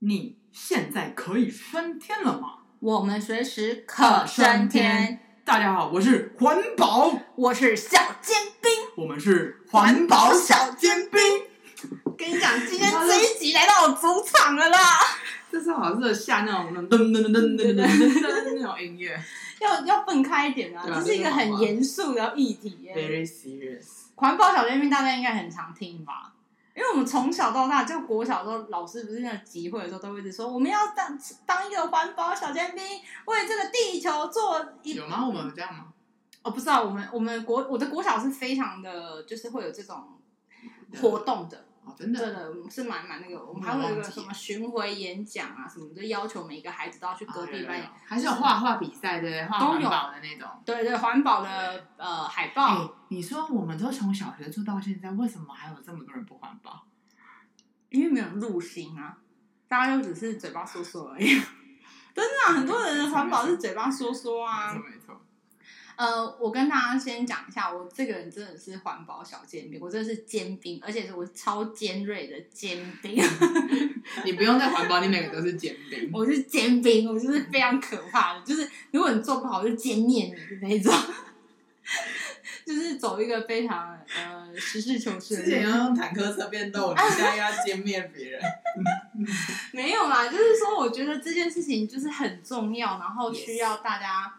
你现在可以升天了吗？我们随时可升天。大家好，我是环保，我是小尖兵，我们是环保小尖兵。跟你讲，今天这一集来到我主场了啦！这是好像是下那种噔噔噔噔噔噔噔那种音乐，要要分开一点啊！这是一个很严肃的议题。Very serious。环保小尖兵大家应该很常听吧？因为我们从小到大，就国小的时候，老师不是那个集会的时候，都会一直说我们要当当一个环保小尖兵，为这个地球做一。有吗？我们有这样吗？我不知道。我们我们国我的国小是非常的，就是会有这种活动的。真的，真的是蛮蛮那个，我们还会有一个什么巡回演讲啊，什么就要求每个孩子都要去隔壁班，还是有画画比赛的，画环保的那种，对对，环保的呃海报。你说我们都从小学住到现在，为什么还有这么多人不环保？因为没有入心啊，大家就只是嘴巴说说而已。真的啊，很多人的环保是嘴巴说说啊，没错没错。呃，我跟大家先讲一下，我这个人真的是环保小尖兵，我真的是尖兵，而且是我超尖锐的尖兵。你不用再环保，你每个都是尖兵。我是尖兵，我就是非常可怕的，就是如果你做不好，就歼灭你的那种。就是走一个非常呃实事求是。之前要用坦克车变斗，你现在要歼灭别人。没有啦，就是说，我觉得这件事情就是很重要，然后需要大家。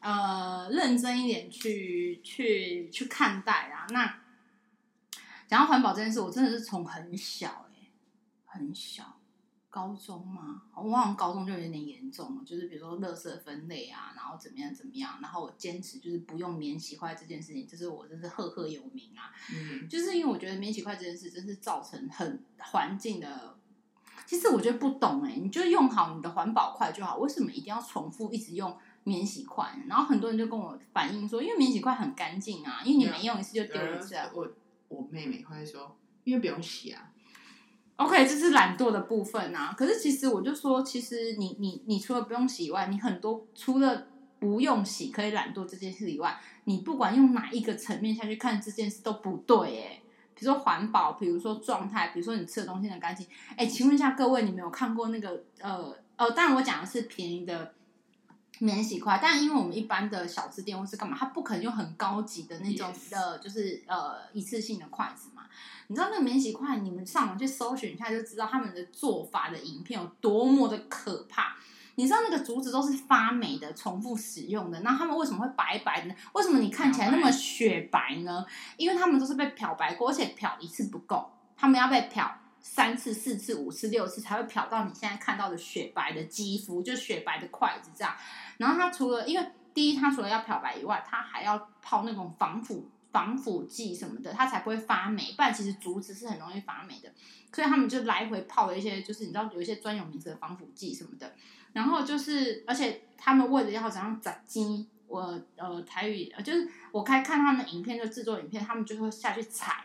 呃，认真一点去去去看待啊！那讲到环保这件事，我真的是从很小哎、欸，很小，高中嘛，我好像高中就有点严重了，就是比如说垃圾分类啊，然后怎么样怎么样，然后我坚持就是不用免洗筷这件事情，就是我真是赫赫有名啊！嗯，就是因为我觉得免洗筷这件事真是造成很环境的，其实我觉得不懂哎、欸，你就用好你的环保筷就好，为什么一定要重复一直用？免洗筷，然后很多人就跟我反映说，因为免洗筷很干净啊，因为你没用一次就丢一次啊。我我妹妹会说，因为不用洗啊。OK，这是懒惰的部分啊。可是其实我就说，其实你你你除了不用洗以外，你很多除了不用洗可以懒惰这件事以外，你不管用哪一个层面下去看这件事都不对哎。比如说环保，比如说状态，比如说你吃的东西很干净。哎，请问一下各位，你没有看过那个呃呃，当然我讲的是便宜的。免洗筷，但因为我们一般的小吃店或是干嘛，它不可能用很高级的那种的，就是呃一次性的筷子嘛。你知道那个免洗筷，你们上网去搜寻一下就知道他们的做法的影片有多么的可怕。你知道那个竹子都是发霉的、重复使用的，那他们为什么会白白的呢？为什么你看起来那么雪白呢？因为他们都是被漂白过，而且漂一次不够，他们要被漂三次、四次、五次、六次才会漂到你现在看到的雪白的肌肤，就雪白的筷子这样。然后它除了，因为第一，它除了要漂白以外，它还要泡那种防腐防腐剂什么的，它才不会发霉。不然其实竹子是很容易发霉的，所以他们就来回泡了一些，就是你知道有一些专有名词的防腐剂什么的。然后就是，而且他们为了要怎样斩鸡，我呃台语就是我开看他们影片，就制作影片，他们就会下去踩。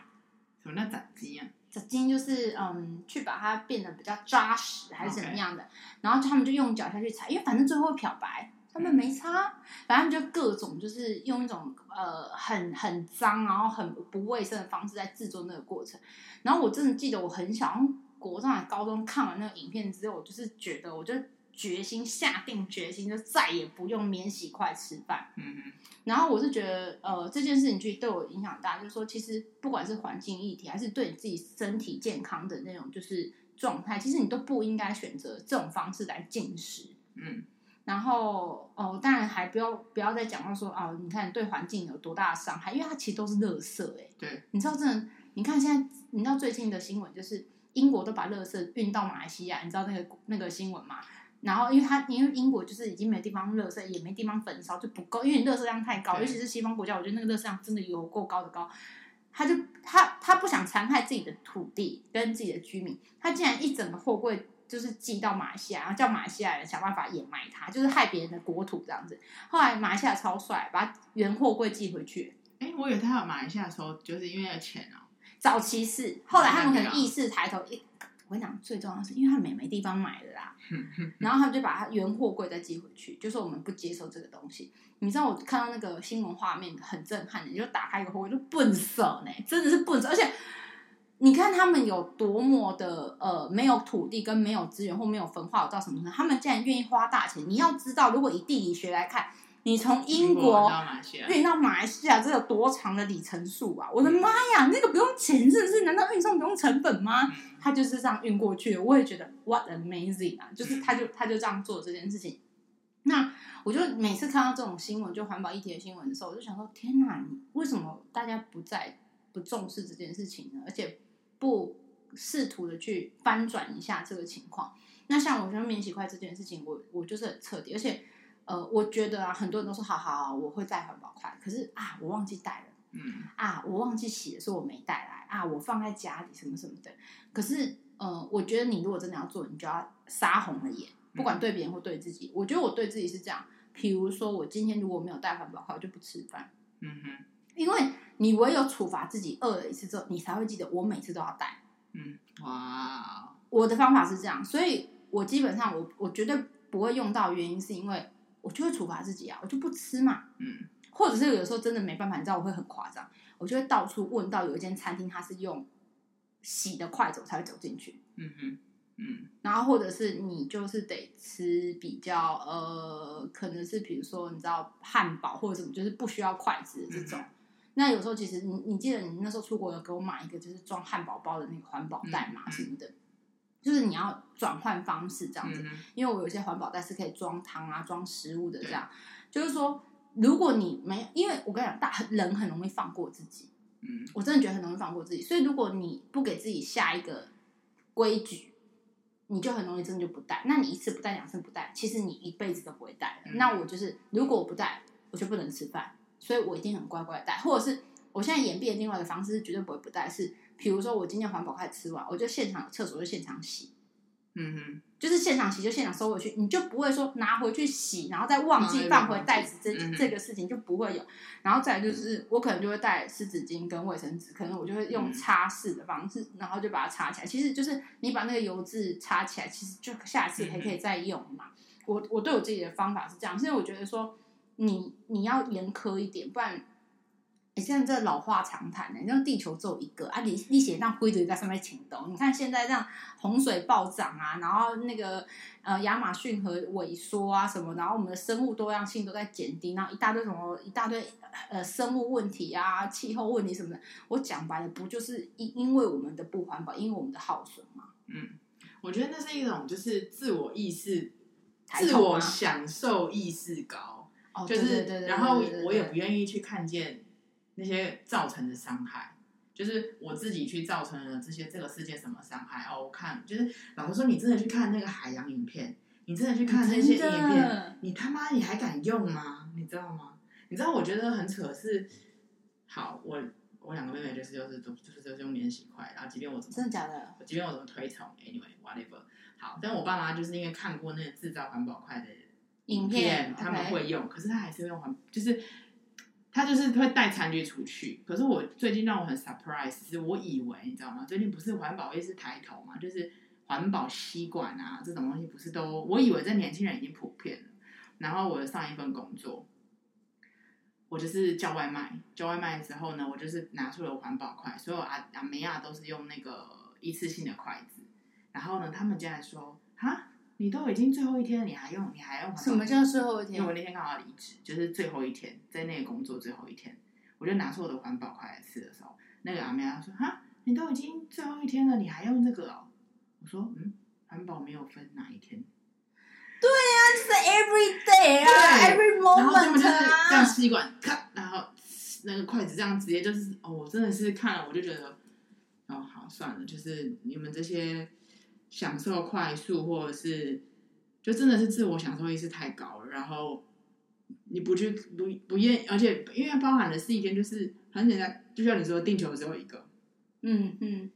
什么叫斩鸡啊？炸鸡就是嗯，去把它变得比较扎实还是怎么样的。Okay. 然后他们就用脚下去踩，因为反正最后漂白。他们没擦，反正就各种就是用一种呃很很脏，然后很不卫生的方式在制作那个过程。然后我真的记得我很小，国中还高中看完那个影片之后，我就是觉得，我就决心下定决心，就再也不用免洗筷吃饭。嗯嗯。然后我是觉得，呃，这件事情其实对我影响大，就是说，其实不管是环境议题，还是对你自己身体健康的那种就是状态，其实你都不应该选择这种方式来进食。嗯。然后哦，当然还不要不要再讲到说哦，你看对环境有多大的伤害，因为它其实都是垃圾哎。对，你知道真的？你看现在，你知道最近的新闻就是英国都把垃圾运到马来西亚，你知道那个那个新闻吗？然后因为它因为英国就是已经没地方热色，也没地方焚烧，就不够，因为你垃圾量太高，尤其是西方国家，我觉得那个热色量真的有够高的高。他就他他不想残害自己的土地跟自己的居民，他竟然一整个货柜。就是寄到马来西亚，然后叫马来西亚人想办法掩埋它，就是害别人的国土这样子。后来马来西亚超帅，把原货柜寄回去。哎，我以为他有马来西亚的时候，就是因为有钱哦。早期是，后来他们可能意识抬头，一我跟你讲，最重要的是，因为他们也没地方买了啦。然后他们就把它原货柜再寄回去，就说我们不接受这个东西。你知道我看到那个新闻画面很震撼的，你就打开一个货柜就笨手呢，真的是笨手，而且。你看他们有多么的呃没有土地跟没有资源或没有焚化炉到什么程度，他们竟然愿意花大钱。你要知道，如果以地理学来看，你从英国运到马来西亚，这有多长的里程数啊！我的妈呀，那个不用钱，是不是？难道运送不用成本吗？他就是这样运过去的。我也觉得 what amazing 啊！就是他就他就这样做这件事情。那我就每次看到这种新闻，就环保议题的新闻的时候，我就想说：天哪，为什么大家不再不重视这件事情呢？而且不试图的去翻转一下这个情况。那像我觉得免洗筷这件事情，我我就是很彻底。而且，呃，我觉得啊，很多人都说好好好，我会带环保筷，可是啊，我忘记带了，嗯啊，我忘记洗的时候我没带来啊，我放在家里什么什么的。可是，呃，我觉得你如果真的要做，你就要杀红了眼，不管对别人或对自己。我觉得我对自己是这样，比如说我今天如果没有带环保筷，我就不吃饭。嗯哼，因为。你唯有处罚自己饿了一次之后，你才会记得我每次都要带。嗯，哇，我的方法是这样，所以我基本上我我绝对不会用到，原因是因为我就会处罚自己啊，我就不吃嘛。嗯，或者是有时候真的没办法，你知道我会很夸张，我就会到处问到有一间餐厅，它是用洗的筷子我才会走进去。嗯哼，嗯，然后或者是你就是得吃比较呃，可能是比如说你知道汉堡或者什么，就是不需要筷子的这种。嗯那有时候其实你你记得你那时候出国有给我买一个就是装汉堡包的那个环保袋嘛什么的，就是你要转换方式这样子，因为我有些环保袋是可以装汤啊装食物的这样，就是说如果你没有，因为我跟你讲大人很容易放过自己，嗯，我真的觉得很容易放过自己，所以如果你不给自己下一个规矩，你就很容易真的就不带，那你一次不带两次不带，其实你一辈子都不会带的。那我就是如果我不带，我就不能吃饭。所以我一定很乖乖带，或者是我现在演变另外一个方式是绝对不会不带，是比如说我今天环保筷吃完，我就现场有厕所就现场洗，嗯哼，就是现场洗就现场收回去，你就不会说拿回去洗，然后再忘记放回袋子这、嗯、这个事情就不会有。然后再来就是我可能就会带湿纸巾跟卫生纸，可能我就会用擦拭的方式，然后就把它擦起来。其实就是你把那个油渍擦起来，其实就下次还可以再用嘛。我我对我自己的方法是这样，所以我觉得说。你你要严苛一点，不然你现在这老话常谈呢。你像地球只有一个啊，你你写那规则在上面请动。你看现在这样洪水暴涨啊，然后那个呃亚马逊河萎缩啊什么，然后我们的生物多样性都在减低，然后一大堆什么一大堆呃生物问题啊、气候问题什么的。我讲白了，不就是因因为我们的不环保，因为我们的耗损吗？嗯，我觉得那是一种就是自我意识、自我享受意识高。就是，然后我也不愿意去看见那些造成的伤害，就是我自己去造成了这些这个世界什么伤害哦。我看，就是老实说，你真的去看那个海洋影片，你真的去看那些影片，你他妈你还敢用吗？你知道吗？你知道我觉得很扯是，好，我我两个妹妹就是就是都就是就是用免洗筷，然后即便我怎么真的假的，即便我怎么推崇，anyway whatever，好，但我爸妈就是因为看过那个制造环保筷的。影片他们会用，可是他还是用环，就是他就是会带餐具出去。可是我最近让我很 surprise，是我以为你知道吗？最近不是环保意识抬头嘛，就是环保吸管啊这种东西不是都，我以为这年轻人已经普遍了。然后我的上一份工作，我就是叫外卖，叫外卖的时候呢，我就是拿出了环保筷，所有阿阿梅亚都是用那个一次性的筷子。然后呢，他们竟然说哈。你都已经最后一天了，你还用？你还用？什么叫最后一天？因为我那天刚好离职，就是最后一天，在那个工作最后一天，我就拿出我的环保筷来吃的时候，那个阿妹她说：“哈，你都已经最后一天了，你还用这个哦？”我说：“嗯，环保没有分哪一天。”对呀、啊，就是 every day 啊，every moment 啊。然后他们就是这样吸管，咔，然后那个筷子这样直接就是，哦，我真的是看了我就觉得，哦，好算了，就是你们这些。享受快速，或者是就真的是自我享受意识太高了，然后你不去不不愿，而且因为包含的是一件，就是很简单，就像你说，地球只有一个，嗯嗯，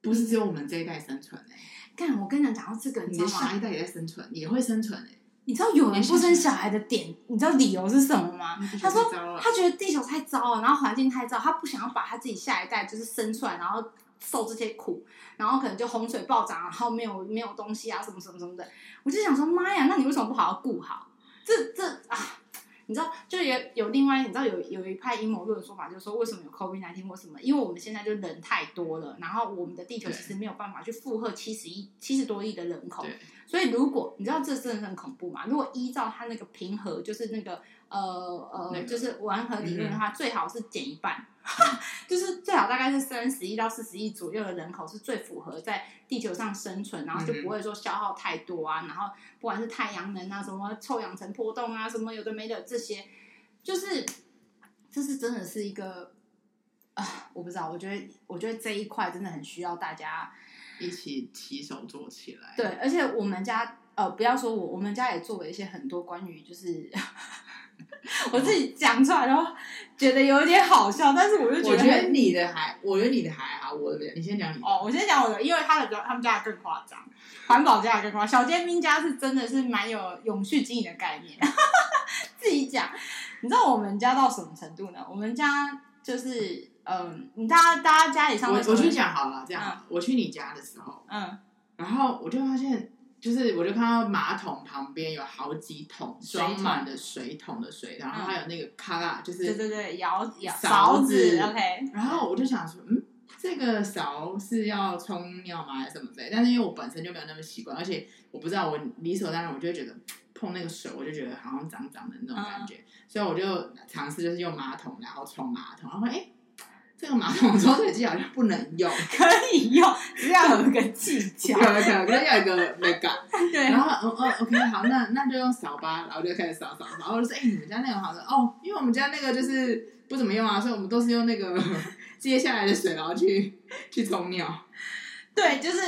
不是只有我们这一代生存哎、欸。干，我跟你讲，讲到这个，你的下一代也在生存，也会生存哎、欸。你知道有人不生小孩的点，你知道理由是什么吗？他说他觉得地球太糟了，然后环境太糟，他不想要把他自己下一代就是生出来，然后。受这些苦，然后可能就洪水暴涨，然后没有没有东西啊，什么什么什么的。我就想说，妈呀，那你为什么不好好顾好？这这啊，你知道，就有有另外，你知道有有一派阴谋论的说法，就是说为什么有 COVID-19 或什么？因为我们现在就人太多了，然后我们的地球其实没有办法去负荷七十亿、七十多亿的人口。所以如果你知道这真的很恐怖嘛？如果依照它那个平和，就是那个呃呃，就是完和理论的话，嗯、最好是减一半。就是最好大概是三十亿到四十亿左右的人口是最符合在地球上生存，然后就不会说消耗太多啊。然后不管是太阳能啊，什么臭氧层波动啊，什么有的没的这些，就是这是真的是一个啊，我不知道，我觉得我觉得这一块真的很需要大家一起起手做起来。对，而且我们家呃，不要说我，我们家也做了一些很多关于就是。我自己讲出来然后觉得有点好笑，但是我就觉得，我觉得你的还，我觉得你的还好，我的你先讲你的。哦，我先讲我的，因为他的他们家的更夸张，环保家的更夸张，小尖兵家是真的是蛮有永续经营的概念。自己讲，你知道我们家到什么程度呢？我们家就是，嗯，你大家大家家里上，我我去讲好了，这样，嗯、我去你家的时候，嗯，然后我就发现。就是，我就看到马桶旁边有好几桶装满的水桶的水，然后还有那个卡拉，就是对对对，舀舀勺子，OK。然后我就想说，嗯，这个勺是要冲尿吗，还是什么之类？但是因为我本身就没有那么习惯，而且我不知道，我理所当然，我就会觉得碰那个水，我就觉得好像脏脏的那种感觉，嗯、所以我就尝试就是用马桶，然后冲马桶，然后哎。这个马桶冲水机好像不能用，可以用，只要有一个技巧，可以可要有一个那个。对。然后，嗯嗯，OK，好，那那就用扫把，然后就开始扫扫扫。然后我就说，哎，你们家那个好像哦，因为我们家那个就是不怎么用啊，所以我们都是用那个 接下来的水，然后去去冲尿。对，就是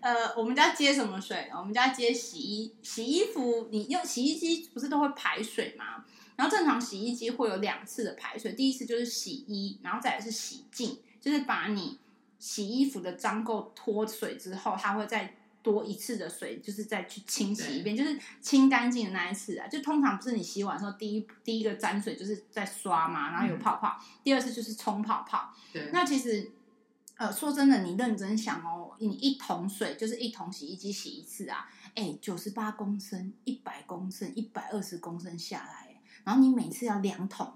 呃，我们家接什么水？我们家接洗衣洗衣服，你用洗衣机不是都会排水吗？然后正常洗衣机会有两次的排水，第一次就是洗衣，然后再来是洗净，就是把你洗衣服的脏垢脱水之后，它会再多一次的水，就是再去清洗一遍，就是清干净的那一次啊。就通常不是你洗碗的时候第一第一个沾水就是在刷嘛，然后有泡泡，嗯、第二次就是冲泡泡。对，那其实呃说真的，你认真想哦，你一桶水就是一桶洗衣机洗一次啊，哎，九十八公升、一百公升、一百二十公升下来。然后你每次要两桶，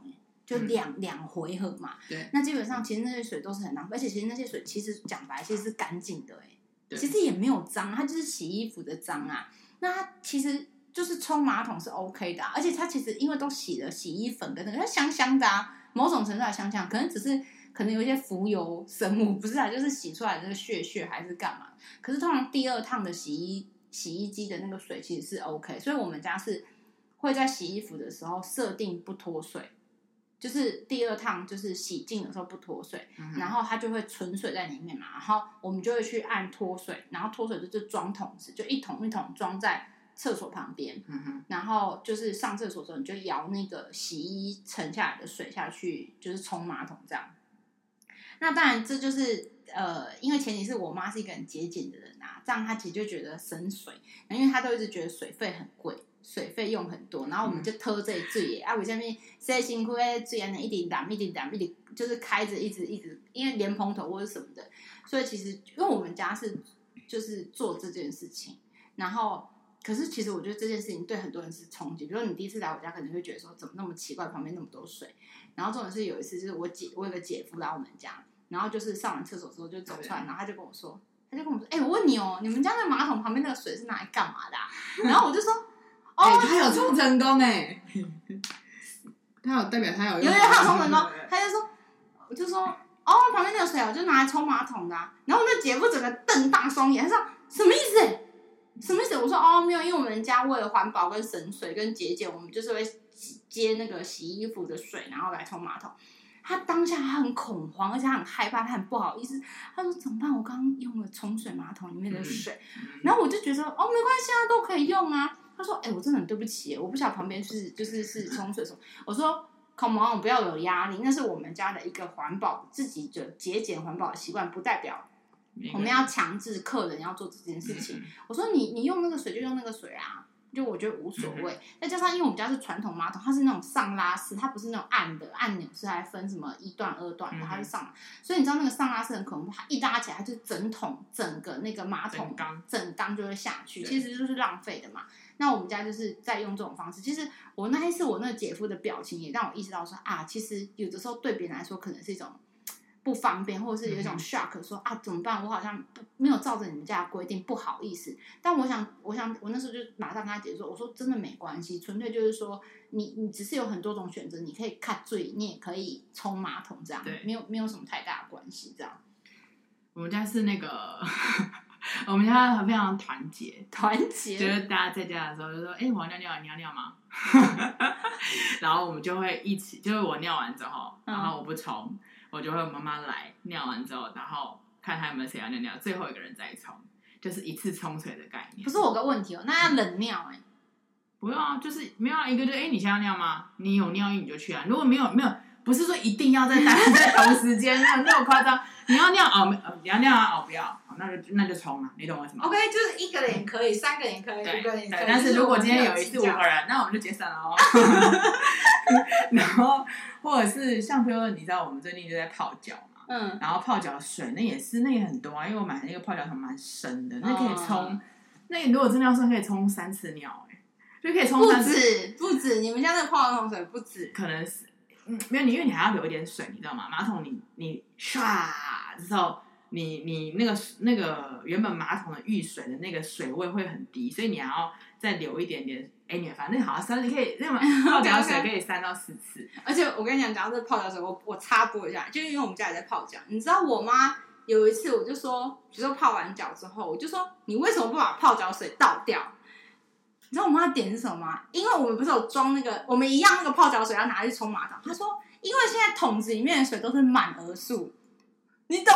就两、嗯、两回合嘛。对。那基本上其实那些水都是很浪费，而且其实那些水其实讲白其实是干净的，哎，其实也没有脏，它就是洗衣服的脏啊。那它其实就是冲马桶是 OK 的、啊，而且它其实因为都洗了洗衣粉跟那个，它香香的啊，某种程度还香香，可能只是可能有一些浮游生物，不是啊，就是洗出来的那个屑屑还是干嘛。可是通常第二趟的洗衣洗衣机的那个水其实是 OK，所以我们家是。会在洗衣服的时候设定不脱水，就是第二趟就是洗净的时候不脱水，嗯、然后它就会存水在里面嘛，然后我们就会去按脱水，然后脱水就是装桶子，就一桶一桶装在厕所旁边，嗯、然后就是上厕所的时候你就舀那个洗衣沉下来的水下去，就是冲马桶这样。那当然这就是呃，因为前提是我妈是一个很节俭的人啊，这样她其实就觉得省水，因为她都一直觉得水费很贵。水费用很多，然后我们就偷这里水啊，为什么洗辛苦诶，水安尼一直淋，一直淋，一直就是开着，一直一直，因为莲蓬头或者什么的，所以其实因为我们家是就是做这件事情，然后可是其实我觉得这件事情对很多人是冲击，比如说你第一次来我家，可能会觉得说怎么那么奇怪，旁边那么多水，然后重点是有一次就是我姐，我有个姐夫来我们家，然后就是上完厕所之后就走出来，然后他就跟我说，他就跟我说，哎、欸，我问你哦，你们家那马桶旁边那个水是拿来干嘛的、啊？然后我就说。哎、欸，他有冲成功哎，他有代表他有用，因为他有冲成功，他就说，我就说，哦，旁边那个水我就拿来冲马桶的、啊。然后我那姐夫整个瞪大双眼，他说什么意思？什么意思？我说哦，没有，因为我们家为了环保跟省水跟节俭，我们就是会接那个洗衣服的水，然后来冲马桶。他当下他很恐慌，而且他很害怕，他很不好意思。他说怎么办？我刚刚用了冲水马桶里面的水，嗯、然后我就觉得哦，没关系啊，都可以用啊。他说：“哎、欸，我真的很对不起，我不晓得旁边是就是是冲水什么。”我说：“Come on，不要有压力，那是我们家的一个环保自己的节俭环保的习惯，不代表我们要强制客人要做这件事情。”我说：“你你用那个水就用那个水啊。”就我觉得无所谓。再、嗯、加上因为我们家是传统马桶，它是那种上拉式，它不是那种按的按钮，是还分什么一段、二段的，它是上，所以你知道那个上拉式很恐怖，它一拉起来，它就整桶整个那个马桶整缸就会下去，其实就是浪费的嘛。那我们家就是在用这种方式。其实我那一次我那个姐夫的表情也让我意识到说啊，其实有的时候对别人来说可能是一种。不方便，或者是有一种 shock，说啊怎么办？我好像不没有照着你们家的规定，不好意思。但我想，我想，我那时候就马上跟他解释说，我说真的没关系，纯粹就是说，你你只是有很多种选择，你可以看嘴，你也可以冲马桶，这样，对，没有没有什么太大的关系，这样。我们家是那个，我们家非常团结，团结，就是大家在家的时候就说，哎、欸，我要尿尿，你要尿吗？然后我们就会一起，就是我尿完之后，然后我不冲。嗯我就会妈妈来尿完之后，然后看他有没有谁要尿尿，最后一个人再冲，就是一次冲水的概念。不是我个问题哦，那要冷尿哎、欸？不用啊，就是没有啊，一个就哎，你先要尿吗？你有尿意你就去啊。如果没有没有，不是说一定要在在 同时间，那那么夸张。你要尿哦，你要尿啊哦，不要，那就那就冲啊，你懂我什么？OK，就是一个人也可以，三个人也可以，五个人也可以。但是如果今天有一次五个人，那我们就解散了哦。然后或者是像比如说，你知道我们最近就在泡脚嘛。嗯，然后泡脚水那也是，那也很多啊，因为我买的那个泡脚桶蛮深的，那可以冲，哦、那你如果真的要说可以冲三次尿，哎，就可以冲三次。不止，不止，你们家那个泡脚桶水不止，可能是，嗯，没有你，因为你还要留一点水，你知道吗？马桶你你唰之后，你你那个那个原本马桶的浴水的那个水位会很低，所以你还要再留一点点。哎，你反正好像三，你可以那么 泡脚水可以三到四次。而且我跟你讲，讲到这个泡脚水，我我插播一下，就因为我们家也在泡脚。你知道我妈有一次，我就说，比如说泡完脚之后，我就说，你为什么不把泡脚水倒掉？你知道我妈的点是什么吗？因为我们不是有装那个，我们一样那个泡脚水要拿去冲马桶。她说，因为现在桶子里面的水都是满额数，你懂？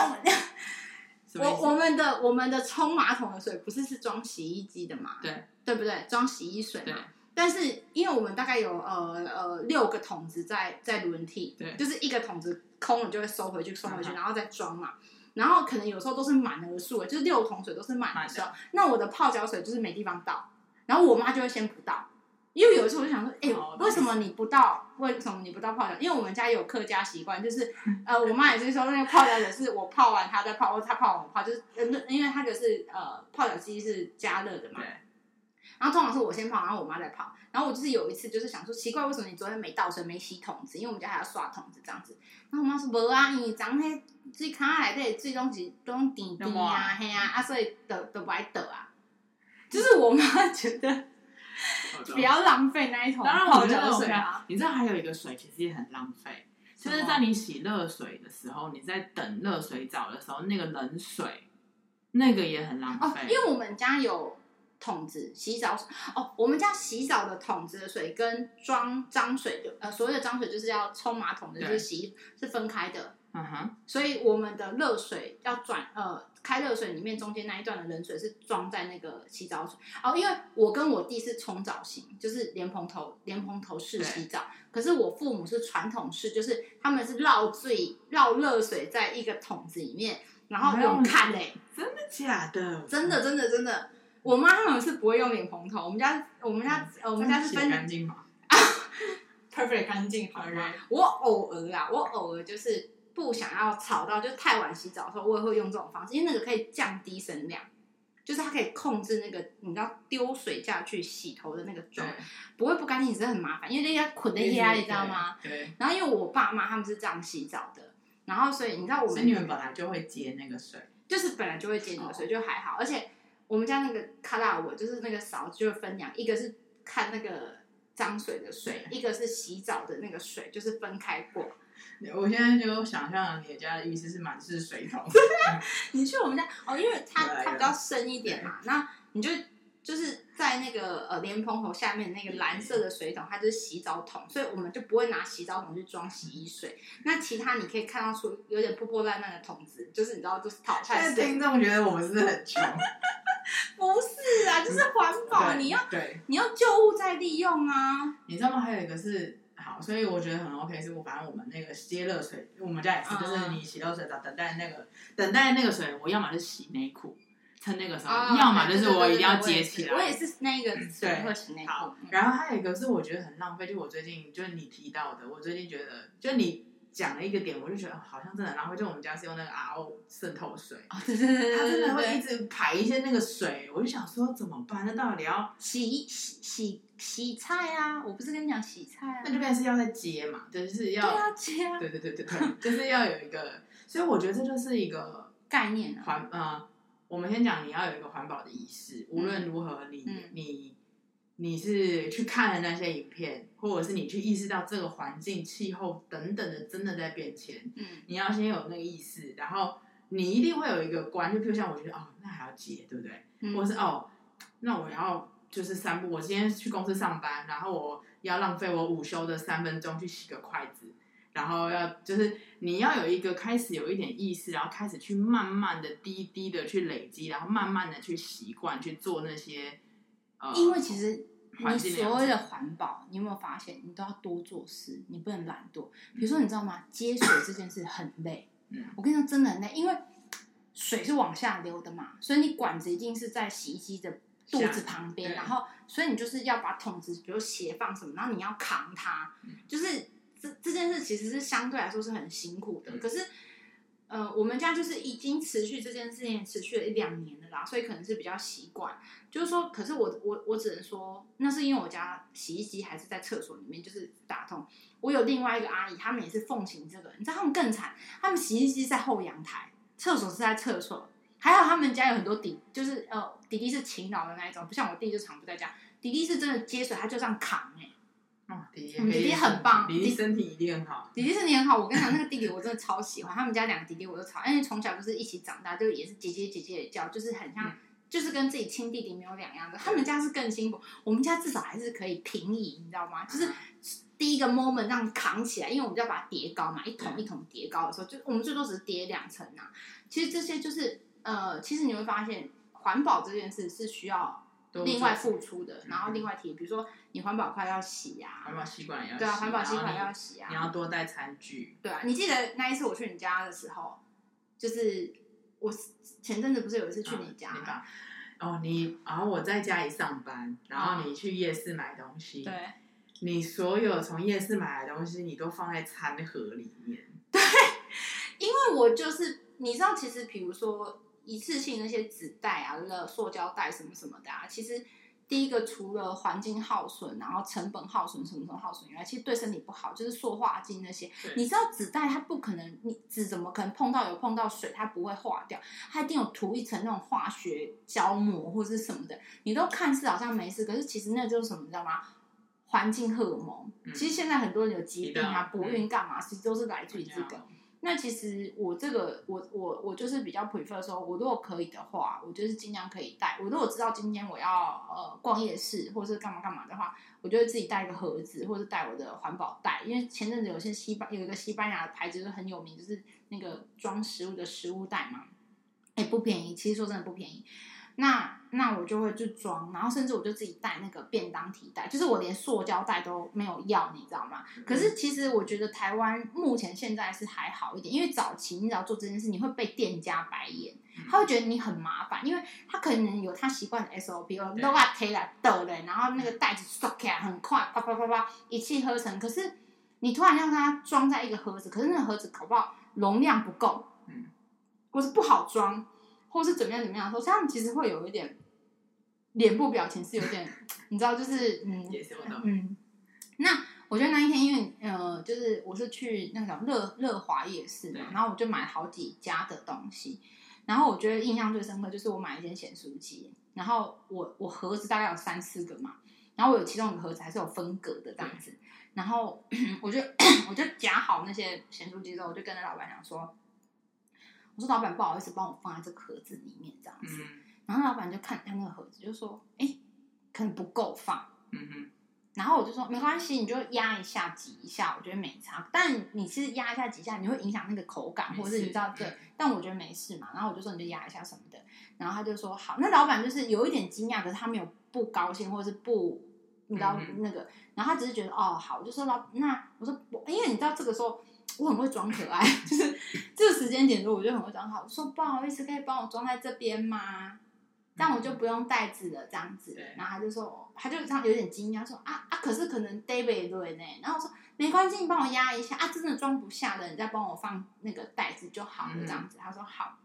我我们的我们的冲马桶的水不是是装洗衣机的嘛？对。对不对？装洗衣水嘛。但是因为我们大概有呃呃六个桶子在在轮替，对，就是一个桶子空了就会收回去，收回去，然后再装嘛。然后可能有时候都是满额数，就是六桶水都是满的时候，那我的泡脚水就是没地方倒，然后我妈就会先不倒，因为有一次我就想说，哎，为什么你不倒？为什么你不倒泡脚？因为我们家有客家习惯，就是 呃，我妈也是说那个泡脚也是我泡完她再泡，或她泡完我泡，就是因为它就是呃泡脚机是加热的嘛。然后通常是我先泡，然后我妈再泡。然后我就是有一次就是想说，奇怪，为什么你昨天没倒水、没洗桶子？因为我们家还要刷桶子这样子。然后我妈说：“无啊，你昨天最卡来的最东西都滴滴啊，嘿啊，啊，所以都都不爱倒啊。”就是我妈觉得比较浪费那一桶泡脚水啊。你知道还有一个水其实也很浪费，就是在你洗热水的时候，你在等热水澡的时候，那个冷水那个也很浪费。哦，因为我们家有。桶子洗澡哦，我们家洗澡的桶子的水跟装脏水的呃，所谓的脏水就是要冲马桶的，就是洗是分开的。嗯哼，所以我们的热水要转呃，开热水里面中间那一段的冷水是装在那个洗澡水。哦，因为我跟我弟是冲澡型，就是莲蓬头莲蓬头式洗澡，可是我父母是传统式，就是他们是绕最绕热水在一个桶子里面，然后用看嘞，真的假的？真的真的真的。我妈他们是不会用莲蓬头，我们家我们家、嗯、我们家是分干净嘛，perfect 干净好吗？我偶尔啊，我偶尔就是不想要吵到，就太晚洗澡的时候，我也会用这种方式，因为那个可以降低声量，就是它可以控制那个你知道丢水下去洗头的那个状，不会不干净，只是很麻烦，因为那些捆在压，你知道吗？对。然后因为我爸妈他们是这样洗澡的，然后所以你知道我们你们本来就会接那个水，就是本来就会接那个水，就还好，而且。我们家那个卡拉我就是那个勺子就是分两，一个是看那个脏水的水，一个是洗澡的那个水，就是分开过。我现在就想象你家的意思是满是水桶。你去我们家哦，因为它它比较深一点嘛，那你就。就是在那个呃莲蓬头下面那个蓝色的水桶，它就是洗澡桶，所以我们就不会拿洗澡桶去装洗衣水。那其他你可以看到出有点破破烂烂的桶子，就是你知道，就是淘汰。现在听众觉得我们是很穷，不是啊，就是环保，你要对，你要旧物再利用啊。你知道吗？还有一个是好，所以我觉得很 OK，是我反正我们那个接热水，我们家也是，就是你洗热水澡等待那个等待那个水，我要么就洗内裤。趁那个时候，要么就是我一定要接起来。我也是那个对，好。然后还有一个是我觉得很浪费，就我最近就是你提到的，我最近觉得就你。讲了一个点，我就觉得好像真的，然后就我们家是用那个 RO 渗透水，哦、对对对对，它真的会一直排一些那个水，我就想说怎么办？那到底要洗洗洗洗菜啊？我不是跟你讲洗菜啊？那就变成是要再接嘛，就是要对啊接啊，对对对对对，就是要有一个，所以我觉得这就是一个概念环啊、呃。我们先讲你要有一个环保的意识，无论如何你，你、嗯、你。你是去看了那些影片，或者是你去意识到这个环境、气候等等的真的在变迁。嗯，你要先有那个意识，然后你一定会有一个观，就譬如像我觉得哦，那还要接，对不对？嗯、或者是哦，那我要就是散步。我今天去公司上班，然后我要浪费我午休的三分钟去洗个筷子，然后要就是你要有一个开始有一点意识，然后开始去慢慢的滴滴的去累积，然后慢慢的去习惯去做那些。因为其实你所谓的环保，你有没有发现，你都要多做事，你不能懒惰。比如说，你知道吗？接水这件事很累。我跟你说，真的很累，因为水是往下流的嘛，所以你管子一定是在洗衣机的肚子旁边，然后，所以你就是要把桶子，比如斜放什么，然后你要扛它，就是这这件事其实是相对来说是很辛苦的，可是。呃，我们家就是已经持续这件事情持续了一两年了啦，所以可能是比较习惯。就是说，可是我我我只能说，那是因为我家洗衣机还是在厕所里面，就是打通。我有另外一个阿姨，他们也是奉行这个，你知道他们更惨，他们洗衣机在后阳台，厕所是在厕所。还好他们家有很多弟，就是呃弟弟是勤劳的那一种，不像我弟就常不在家。弟弟是真的接水，他就这样扛哎、欸。哦，弟弟，弟弟很棒，弟弟身体一定很好。弟弟身体很好，我跟你讲，那个弟弟我真的超喜欢。他们家两个弟弟我都超，因为从小就是一起长大，就也是姐姐姐姐的叫，就是很像，嗯、就是跟自己亲弟弟没有两样的。他们家是更辛苦，我们家至少还是可以平移，你知道吗？就是第一个 moment 让扛起来，因为我们就要把它叠高嘛，一桶一桶叠高的时候，就我们最多只是叠两层呐。其实这些就是呃，其实你会发现环保这件事是需要。另外付出的，然后另外提，比如说你环保筷要洗呀，环保吸管也要洗，对啊，环保吸管要洗啊，你要多带餐具，对啊，你记得那一次我去你家的时候，就是我前阵子不是有一次去你家啊？哦，你，然后我在家里上班，然后你去夜市买东西，对，你所有从夜市买的东西，你都放在餐盒里面，对，因为我就是你知道，其实比如说。一次性那些纸袋啊、了塑胶袋什么什么的啊，其实第一个除了环境耗损，然后成本耗损，什么什么耗损以外，其实对身体不好，就是塑化剂那些。你知道纸袋它不可能，你纸怎么可能碰到有碰到水它不会化掉？它一定有涂一层那种化学胶膜或者是什么的。你都看似好像没事，可是其实那就是什么，你知道吗？环境荷尔蒙。嗯、其实现在很多人有疾病啊，不孕干嘛，其实都是来自于这个。那其实我这个我我我就是比较 prefer 说，我如果可以的话，我就是尽量可以带。我如果知道今天我要呃逛夜市或是干嘛干嘛的话，我就会自己带一个盒子，或者带我的环保袋。因为前阵子有些西班有一个西班牙的牌子就很有名，就是那个装食物的食物袋嘛，也不便宜。其实说真的不便宜。那那我就会去装，然后甚至我就自己带那个便当提袋，就是我连塑胶袋都没有要，你知道吗？嗯、可是其实我觉得台湾目前现在是还好一点，因为早期你只要做这件事，你会被店家白眼，他会觉得你很麻烦，因为他可能有他习惯的 SOP，哦，都把推来倒嘞，然后那个袋子刷起来很快，啪啪啪啪一气呵成。可是你突然让它装在一个盒子，可是那个盒子搞不好容量不够，嗯，或是不好装。或是怎么样怎么样说，他们其实会有一点脸部表情是有点，你知道，就是嗯嗯。那我觉得那一天，因为呃，就是我是去那个乐乐华夜市嘛，然后我就买好几家的东西，然后我觉得印象最深刻就是我买一件咸酥鸡，然后我我盒子大概有三四个嘛，然后我有其中一个盒子还是有分隔的这样子，然后 我就 我就夹好那些咸酥鸡之后，我就跟那老板讲说。我说：“老板，不好意思，帮我放在这个盒子里面，这样子。嗯”然后老板就看他那个盒子，就说：“哎、欸，可能不够放。嗯哼”然后我就说：“没关系，你就压一下、挤一下，我觉得没差。但你其实压一下、挤一下，你会影响那个口感，或者是你知道对。嗯、但我觉得没事嘛。然后我就说：“你就压一下什么的。”然后他就说：“好。”那老板就是有一点惊讶，可是他没有不高兴，或者是不，你知道那个。嗯、然后他只是觉得：“哦，好。”我就说：“老那我说，因为你知道这个时候。”我很会装可爱，就是这个时间点，我就很会装好。我说不好意思，可以帮我装在这边吗？这样我就不用袋子了，这样子。然后他就说，他就这样有点惊讶，说啊啊，可是可能 David 对呢。然后我说没关系，你帮我压一下啊，真的装不下的，你再帮我放那个袋子就好了，这样子。嗯、他说好，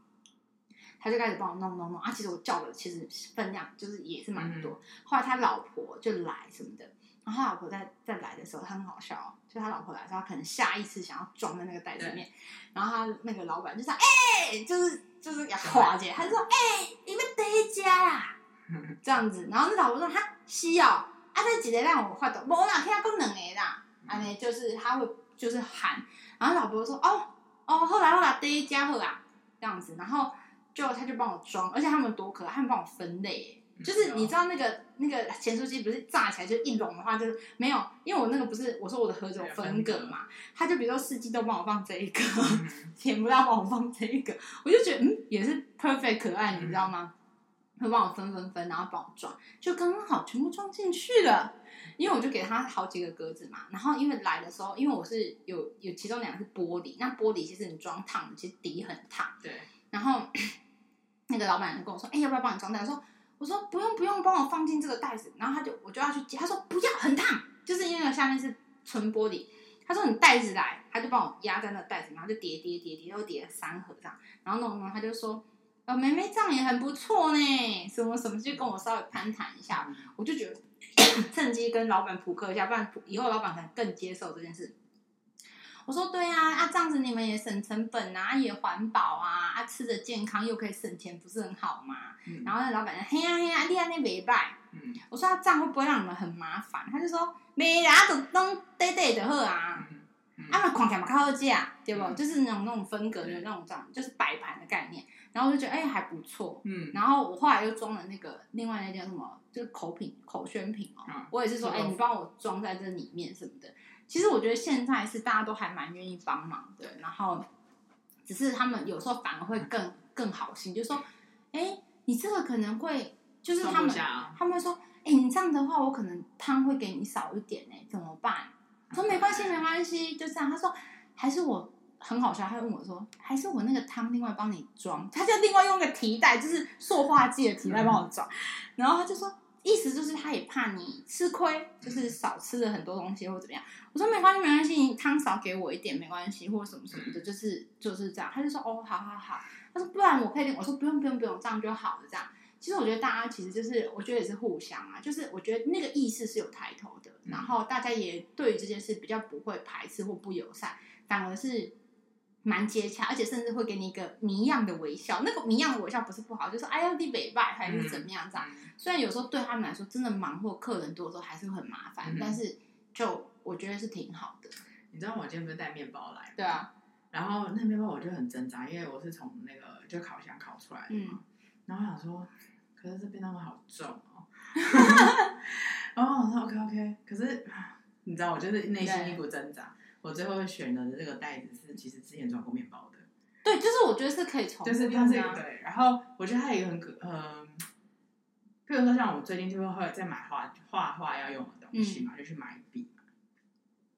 他就开始帮我弄弄弄啊。其实我叫的其实分量就是也是蛮多。嗯、后来他老婆就来什么的，然后他老婆在在来的时候，他很好笑哦，就他老婆来的时候，他可能下意识想要装在那个袋子里面，然后他那个老板就说，哎、欸，就是。就是给他化解，他就说：“哎、欸，你们第一家啦，这样子。”然后那老婆说：“哈，是哦，啊，这几个让我发抖，我哪听讲两个啦。”啊，呢，就是他会就是喊，然后老婆说：“哦哦，后来后来第一家好啊，这样子。”然后就他就帮我装，而且他们多可爱，他们帮我分类。就是你知道那个那个咸酥鸡不是炸起来就一笼的话，就是没有，因为我那个不是我说我的盒子有分隔嘛，他就比如说四季都帮我放这一个，甜不辣帮我放这一个，我就觉得嗯也是 perfect 可爱，你知道吗？会帮我分分分，然后帮我装，就刚刚好全部装进去了。因为我就给他好几个格子嘛，然后因为来的时候，因为我是有有其中两个是玻璃，那玻璃其实你装烫，其实底很烫。对。然后 那个老板就跟我说：“哎、欸，要不要帮你装袋？”我说。我说不用不用，帮我放进这个袋子，然后他就我就要去接，他说不要很烫，就是因为下面是纯玻璃。他说你袋子来，他就帮我压在那袋子，然后就叠叠叠叠，又叠了三盒这样，然后弄弄，他就说呃妹妹这样也很不错呢，什么什么就跟我稍微攀谈一下，我就觉得 趁机跟老板扑克一下，不然以后老板可能更接受这件事。我说对啊，啊这样子你们也省成本啊，也环保啊，啊吃的健康又可以省钱，不是很好吗？嗯、然后那老板说嘿呀嘿呀，厉害那没拜。嗯、我说他这样会不会让你们很麻烦？他就说没啦，就弄对对的好啊，嗯嗯、啊嘛看起来嘛较好吃啊，对不？嗯、就是那种那种分隔的那种这样，就是摆盘的概念。然后我就觉得哎、欸、还不错，嗯。然后我后来又装了那个另外那叫什么，就是口品口宣品哦，嗯、我也是说哎、欸、你帮我装在这里面什么的。其实我觉得现在是大家都还蛮愿意帮忙的，然后只是他们有时候反而会更更好心，就说，哎，你这个可能会就是他们他们说，哎，你这样的话，我可能汤会给你少一点呢，怎么办？我说没关系，没关系，就这样。他说还是我很好笑，他问我说，还是我那个汤另外帮你装，他就另外用个提袋，就是塑化剂的提袋帮我装，然后他就说。意思就是他也怕你吃亏，就是少吃了很多东西或怎么样。我说没关系，没关系，汤少给我一点没关系，或什么什么的，就是就是这样。他就说哦，好好好。他说不然我可以，我说不用不用不用，这样就好了。这样，其实我觉得大家其实就是，我觉得也是互相啊，就是我觉得那个意识是有抬头的，然后大家也对于这件事比较不会排斥或不友善，反而是。蛮接洽，而且甚至会给你一个谜样的微笑。那个谜样的微笑不是不好，就是哎呀，你北拜还是怎么样这样。嗯、虽然有时候对他们来说真的忙或客人多的时候还是会很麻烦，嗯、但是就我觉得是挺好的。你知道我今天不是带面包来？对啊。然后那面包我就很挣扎，因为我是从那个就烤箱烤出来的嘛。嗯、然后我想说，可是这边那么好重哦。然后我说 OK OK，可是 你知道我就是内心一股挣扎。我最后选的这个袋子是，其实之前装过面包的。对，就是我觉得是可以重复的。就是它是对，然后我觉得它有一个很可，嗯，比如说像我最近就会会在买画画画要用的东西嘛，嗯、就去买笔。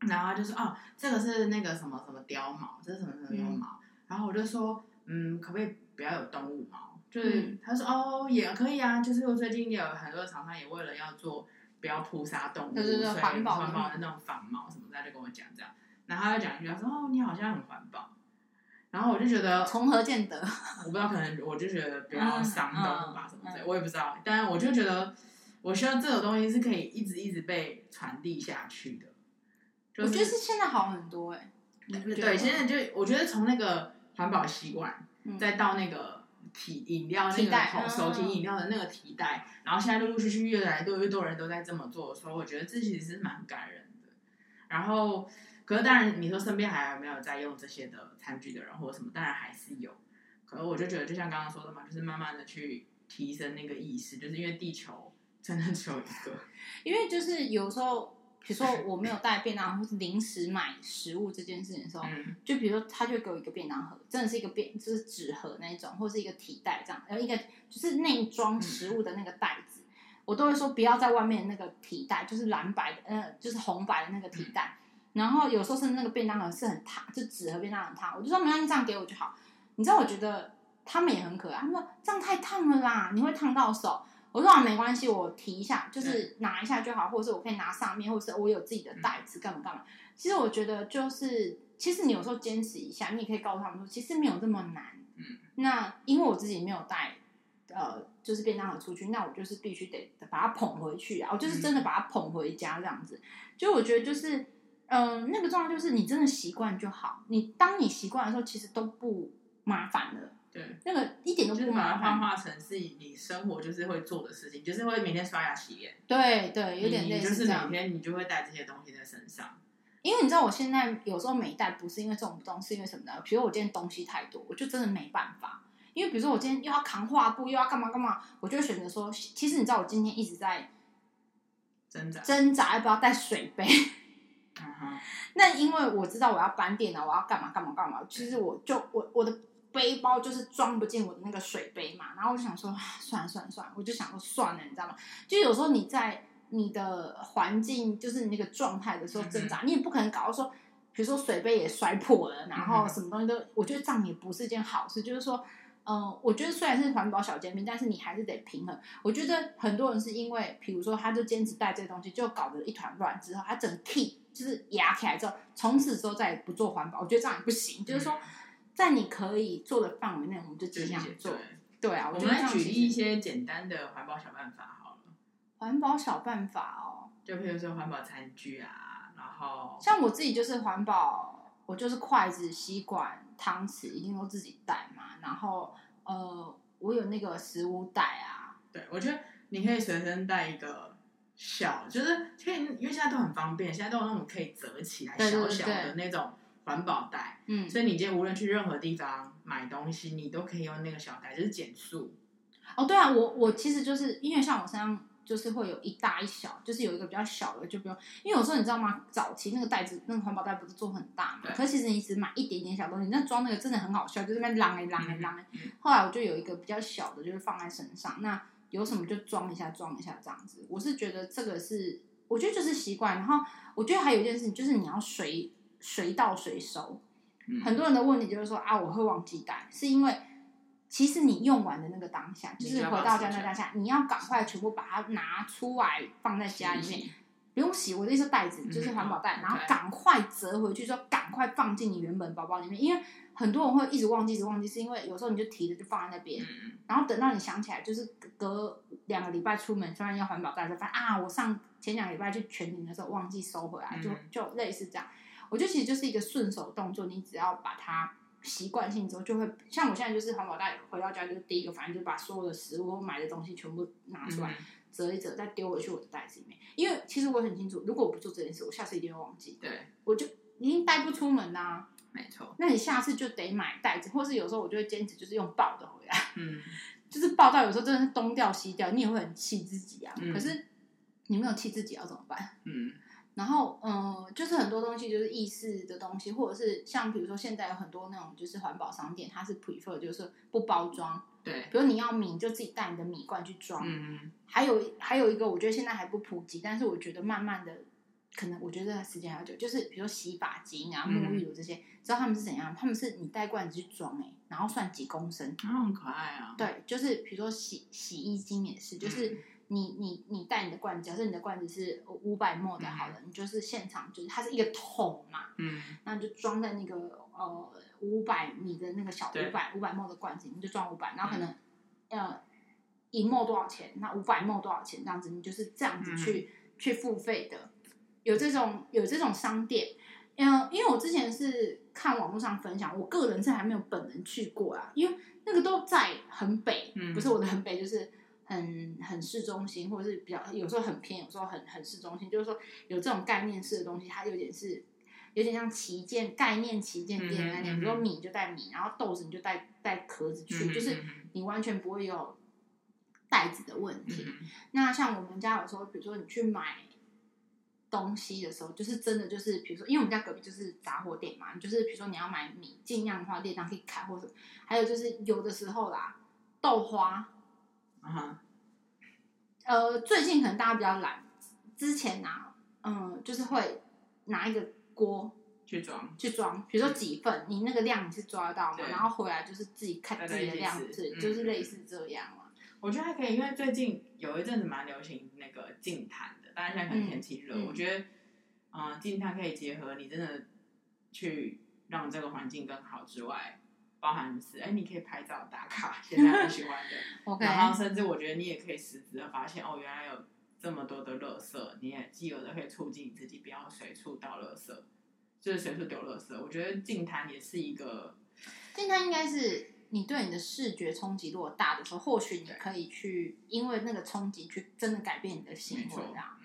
然后他就说：“哦，这个是那个什么什么貂毛，这是什么什么貂毛。嗯”然后我就说：“嗯，可不可以不要有动物毛？”就是、嗯、他说：“哦，也可以啊。”就是我最近也有很多厂商也为了要做不要扑杀动物，就是环保环保的那种仿毛什么，他就跟我讲这样。然后他就讲一句，他说：“哦，你好像很环保。”然后我就觉得 从何见得？我不知道，可能我就觉得不要伤动物吧，什么之类，我也不知道。但是我就觉得，我希望这种东西是可以一直一直被传递下去的。我觉得是现在好很多哎。对，现在就我觉得从那个环保习惯，再到那个提饮料那个手提饮料的那个提袋，然后现在陆陆续续越来越多人都在这么做的时候，我觉得这其实是蛮感人的。然后。可是当然，你说身边还有没有在用这些的餐具的人或者什么？当然还是有。可是我就觉得，就像刚刚说的嘛，就是慢慢的去提升那个意识，就是因为地球真的只有一个。因为就是有时候，比如说我没有带便当或是临时买食物这件事情的时候，嗯、就比如说他就给我一个便当盒，真的是一个便就是纸盒那一种，或是一个提袋这样，然后一个就是内装食物的那个袋子，嗯、我都会说不要在外面那个提袋，就是蓝白的，呃，就是红白的那个提袋。嗯然后有时候是那个便当盒是很烫，就纸盒便当很烫，我就说没关系，这样给我就好。你知道，我觉得他们也很可爱，他们说这样太烫了啦，你会烫到手。我说啊，没关系，我提一下，就是拿一下就好，或者是我可以拿上面，或者是我有自己的袋子，干嘛干嘛。其实我觉得就是，其实你有时候坚持一下，你也可以告诉他们说，其实没有这么难。嗯，那因为我自己没有带，呃，就是便当盒出去，那我就是必须得把它捧回去啊，我就是真的把它捧回家这样子。就我觉得就是，嗯、呃，那个状态就是你真的习惯就好。你当你习惯的时候，其实都不麻烦了。对，那个一点都不麻烦。幻化成是你生活就是会做的事情，就是会每天刷牙洗脸。对对，有点类似。就是每天你就会带这些东西在身上。因为你知道，我现在有时候没带，不是因为重不重，是因为什么呢？比如我今天东西太多，我就真的没办法。因为比如说我今天又要扛画布，又要干嘛干嘛，我就会选择说，其实你知道，我今天一直在挣扎挣扎要不要带水杯。嗯哼。那因为我知道我要搬电脑，我要干嘛干嘛干嘛，其实我就我我的。背包就是装不进我的那个水杯嘛，然后我就想说，算了算了算了，我就想说算了，你知道吗？就有时候你在你的环境，就是你那个状态的时候挣扎，嗯、你也不可能搞到说，比如说水杯也摔破了，然后什么东西都，我觉得这样也不是件好事。就是说，嗯、呃，我觉得虽然是环保小尖兵，但是你还是得平衡。我觉得很多人是因为，比如说他就坚持带这些东西，就搞得一团乱之后，他整个 key 就是压起来之后，从此之后再也不做环保，我觉得这样也不行。就是说。在你可以做的范围内，我们就尽量做。对，对啊，我们来举例一些简单的环保小办法好了。环保小办法哦，就比如说环保餐具啊，然后像我自己就是环保，我就是筷子、吸管、汤匙一定都自己带嘛。然后呃，我有那个食物袋啊。对，我觉得你可以随身带一个小，就是可以，因为现在都很方便，现在都有那种可以折起来小小的那种。环保袋，嗯，所以你今天无论去任何地方买东西，你都可以用那个小袋，就是减速。哦，对啊，我我其实就是因为像我身上就是会有一大一小，就是有一个比较小的就不用，因为有时候你知道吗？早期那个袋子那个环保袋不是做很大嘛，可其实你只买一点点小东西，那装那个真的很好笑，就是那边啷哎啷哎啷哎。后来我就有一个比较小的，就是放在身上，那有什么就装一下装一下这样子。我是觉得这个是，我觉得就是习惯。然后我觉得还有一件事情，就是你要随。随到随收，很多人的问题就是说啊，我会忘记带，是因为其实你用完的那个当下，就是回到家那当下，你要赶快全部把它拿出来放在家里面，不用洗。我的意思袋子就是环保袋，然后赶快折回去，说赶快放进你原本包包里面，因为很多人会一直忘记，一直忘记，是因为有时候你就提着就放在那边，然后等到你想起来，就是隔两个礼拜出门，突然要环保袋，就发现啊，我上前两个礼拜去全年的时候忘记收回来，就就类似这样。我觉得其实就是一个顺手动作，你只要把它习惯性之后，就会像我现在就是环保袋，回到家就是第一个，反正就把所有的食物或买的东西全部拿出来折一折，再丢回去我的袋子里面。因为其实我很清楚，如果我不做这件事，我下次一定会忘记。对，我就已经带不出门呐、啊。没错。那你下次就得买袋子，或是有时候我就会坚持就是用抱的回来。嗯。就是抱到有时候真的是东掉西掉，你也会很气自己啊。嗯、可是你没有气自己要怎么办？嗯。然后，嗯，就是很多东西就是意式的东西，或者是像比如说现在有很多那种就是环保商店，它是 prefer 就是不包装，对，比如你要米，就自己带你的米罐去装。嗯嗯。还有还有一个，我觉得现在还不普及，但是我觉得慢慢的，可能我觉得时间还要久，就是比如说洗发精啊、沐浴乳这些，嗯、知道他们是怎样？他们是你带罐子去装哎，然后算几公升，啊，很可爱啊。对，就是比如说洗洗衣精也是，就是。嗯你你你带你的罐子，假设你的罐子是五百 ml 的，好了，嗯、你就是现场就是它是一个桶嘛，嗯，那你就装在那个呃五百米的那个小五百五百 ml 的罐子，你就装五百，然后可能、嗯、呃一 ml 多少钱，那五百 ml 多少钱这样子，你就是这样子去、嗯、去付费的，有这种有这种商店，嗯、呃，因为我之前是看网络上分享，我个人是还没有本人去过啊，因为那个都在很北，嗯、不是我的很北就是。很很市中心，或者是比较有时候很偏，有时候很很市中心，就是说有这种概念式的东西，它有点是有点像旗舰概念旗舰店的概念，比如说米就带米，然后豆子你就带带壳子去，就是你完全不会有袋子的问题。那像我们家有时候，比如说你去买东西的时候，就是真的就是，比如说因为我们家隔壁就是杂货店嘛，就是比如说你要买米，尽量的话店长可以开，或者还有就是有的时候啦，豆花。啊哈，呃，最近可能大家比较懒，之前呢、啊，嗯，就是会拿一个锅，去装去装，比如说几份，你那个量你是抓得到嘛？然后回来就是自己看自己的量，子，嗯、就是类似这样嘛。我觉得还可以，因为最近有一阵子蛮流行那个净碳的，大家现在可能天气热，嗯、我觉得，嗯，净碳可以结合你真的去让这个环境更好之外，包含是哎，你可以拍照打卡，现在很喜欢的。然后甚至我觉得你也可以实质的发现，哦，原来有这么多的垃圾，你也继而的可以促进你自己不要随处倒垃圾，就是随处丢垃圾。我觉得净滩也是一个，净滩应该是。你对你的视觉冲击如果大的时候，或许你可以去因为那个冲击去真的改变你的行为啊。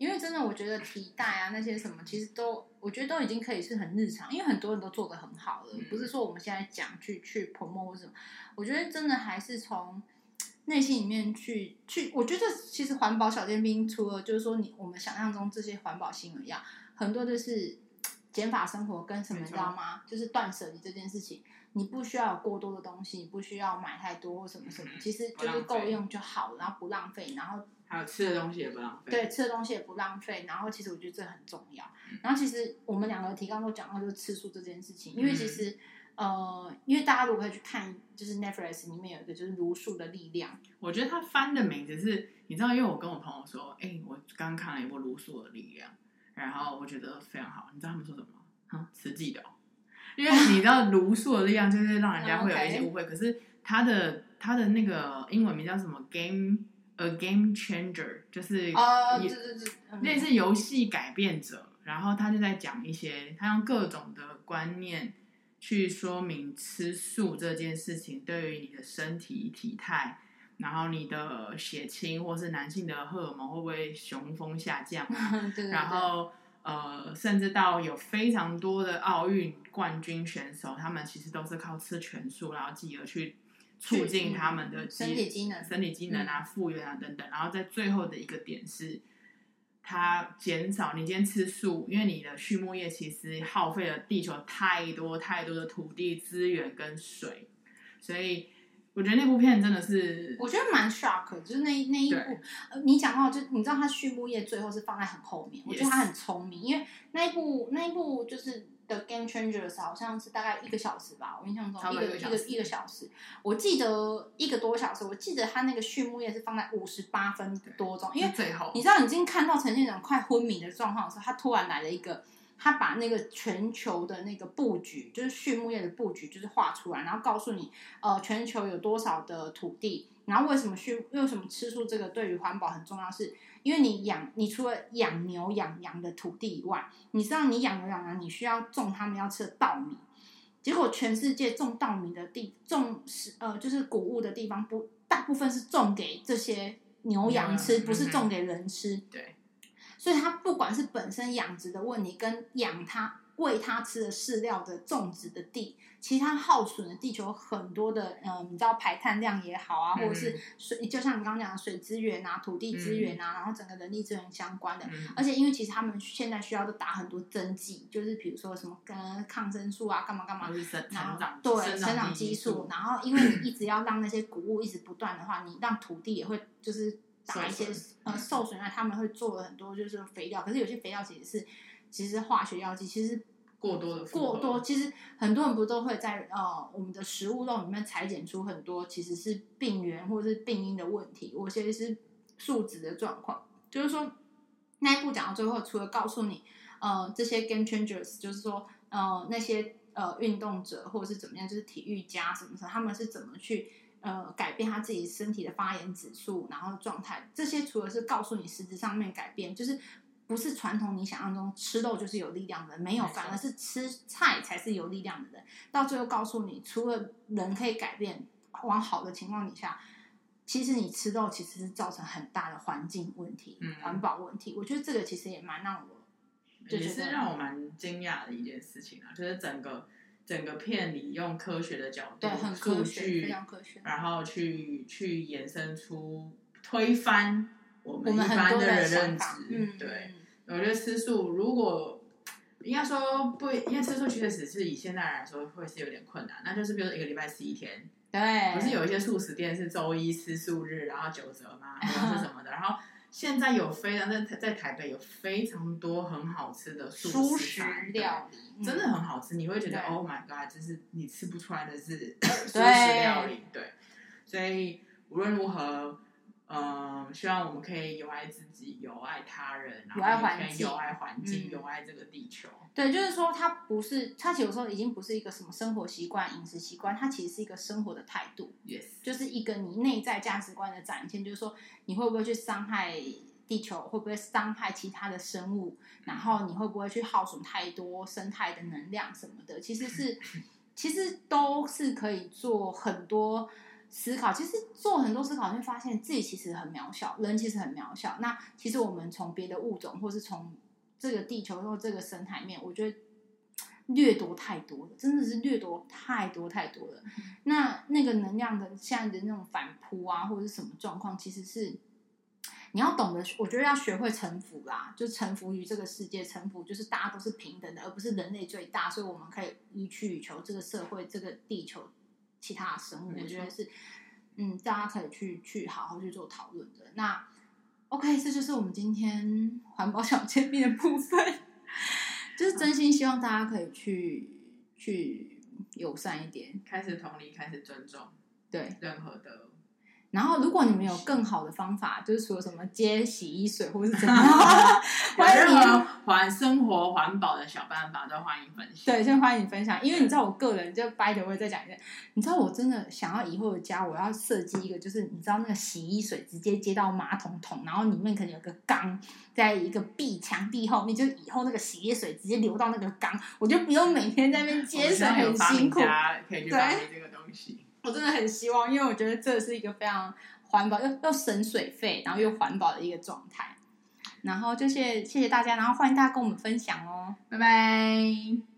嗯，因为真的我觉得提袋啊那些什么，其实都我觉得都已经可以是很日常，因为很多人都做的很好了。嗯、不是说我们现在讲去去 promote 或什么，我觉得真的还是从内心里面去去。我觉得其实环保小尖兵除了就是说你我们想象中这些环保新闻一样，很多就是减法生活跟什么你知道吗？就是断舍离这件事情。你不需要有过多的东西，你不需要买太多或什么什么，其实就是够用就好，然后不浪费，然后还有吃的东西也不浪费。对，吃的东西也不浪费，然后其实我觉得这很重要。然后其实我们两个提纲都讲到就是吃素这件事情，因为其实呃，因为大家如果可以去看，就是 Netflix 里面有一个就是茹素的力量，我觉得他翻的名字是，你知道，因为我跟我朋友说，哎、欸，我刚看了一部茹素的力量，然后我觉得非常好，你知道他们说什么吗？哈，慈济的。因为你知道茹素的力量就是让人家会有一些误会，可是它的它的那个英文名叫什么？Game a game changer，就是类似游戏改变者。然后他就在讲一些，他用各种的观念去说明吃素这件事情对于你的身体体态，然后你的血清或是男性的荷尔蒙会不会雄风下降啊？然后。呃，甚至到有非常多的奥运冠军选手，他们其实都是靠吃全素，然后继而去促进他们的身体机能、身体机能啊、复原啊等等。然后在最后的一个点是，它减少你今天吃素，因为你的畜牧业其实耗费了地球太多太多的土地资源跟水，所以。我觉得那部片真的是，我觉得蛮 shock，就是那那一部，呃，你讲到就你知道他畜牧业最后是放在很后面我觉得他很聪明，因为那一部那一部就是 Game Changers，好像是大概一个小时吧，我印象中一个一个一个，小时，我记得一个多小时，我记得他那个畜牧业是放在五十八分多钟，因为最后你知道你已经看到呈现一种快昏迷的状况的时候，他突然来了一个。他把那个全球的那个布局，就是畜牧业的布局，就是画出来，然后告诉你，呃，全球有多少的土地，然后为什么畜，为什么吃素这个对于环保很重要是，是因为你养，你除了养牛养羊的土地以外，你知道你养牛养羊，你需要种他们要吃的稻米，结果全世界种稻米的地，种是呃就是谷物的地方不，大部分是种给这些牛羊吃，嗯、不是种给人吃，嗯、对。所以它不管是本身养殖的问题，跟养它喂它吃的饲料的种植的地，其实它耗损了地球很多的，嗯，你知道排碳量也好啊，或者是水，就像你刚刚讲的水资源啊、土地资源啊，然后整个人力资源相关的，而且因为其实他们现在需要都打很多针剂，就是比如说什么跟抗生素啊，干嘛干嘛，然后对生长激素，然后因为你一直要让那些谷物一直不断的话，你让土地也会就是。打一些呃受损啊，他们会做了很多就是肥料，可是有些肥料其实是其实化学药剂，其实过多的过多，其实很多人不都会在呃我们的食物肉里面裁剪出很多其实是病源或者是病因的问题，我其实是数值的状况，就是说那一步讲到最后，除了告诉你呃这些 game changers，就是说呃那些呃运动者或者是怎么样，就是体育家什么什么，他们是怎么去。呃，改变他自己身体的发炎指数，然后状态，这些除了是告诉你实质上面改变，就是不是传统你想象中吃肉就是有力量的，没有，反而是吃菜才是有力量的人。到最后告诉你，除了人可以改变往好的情况底下，其实你吃肉其实是造成很大的环境问题、嗯、环保问题。我觉得这个其实也蛮让我，也是让我蛮惊讶的一件事情啊，就是整个。整个片里用科学的角度、数据，然后去去延伸出推翻我们一般的人认知。嗯、对，我觉得吃素如果应该说不，因为吃素确实是以现在来说会是有点困难。那就是比如说一个礼拜吃一天，对，不是有一些素食店是周一吃素日，然后九折吗？然后是什么的？然后现在有非常在在台北有非常多很好吃的素食料理，嗯、真的很好吃，你会觉得 Oh my God，就是你吃不出来的是 素食料理，对，所以无论如何。嗯，希望我们可以有爱自己，有爱他人，有爱环境，有爱环境，有爱这个地球。对，就是说，它不是，它其实有时候已经不是一个什么生活习惯、饮食习惯，它其实是一个生活的态度。Yes，就是一个你内在价值观的展现。就是说，你会不会去伤害地球？会不会伤害其他的生物？然后你会不会去耗损太多生态的能量什么的？其实是，其实都是可以做很多。思考，其实做很多思考，你会发现自己其实很渺小，人其实很渺小。那其实我们从别的物种，或是从这个地球或这个生态面，我觉得掠夺太多了，真的是掠夺太多太多了。嗯、那那个能量的现在的那种反扑啊，或者是什么状况，其实是你要懂得，我觉得要学会臣服啦，就臣服于这个世界，臣服就是大家都是平等的，而不是人类最大，所以我们可以予取予求这个社会，这个地球。其他的生物，我觉得是，嗯，大家可以去去好好去做讨论的。那 OK，这就是我们今天环保小 见面的部分，就是真心希望大家可以去去友善一点，开始同理，开始尊重，对任何的。然后，如果你们有更好的方法，就是说什么接洗衣水或者是怎么样，欢迎环生活环保的小办法都欢迎分享。对，先欢迎分享，因为你知道，我个人就 by the way 再讲一遍，你知道我真的想要以后的家，我要设计一个，就是你知道那个洗衣水直接接到马桶桶，然后里面可能有个缸，在一个壁墙壁后面，就以后那个洗衣水直接流到那个缸，我就不用每天在那边接水，很辛苦。可以去发明这个东西。我真的很希望，因为我觉得这是一个非常环保又又省水费，然后又环保的一个状态。然后就谢谢谢大家，然后欢迎大家跟我们分享哦，拜拜。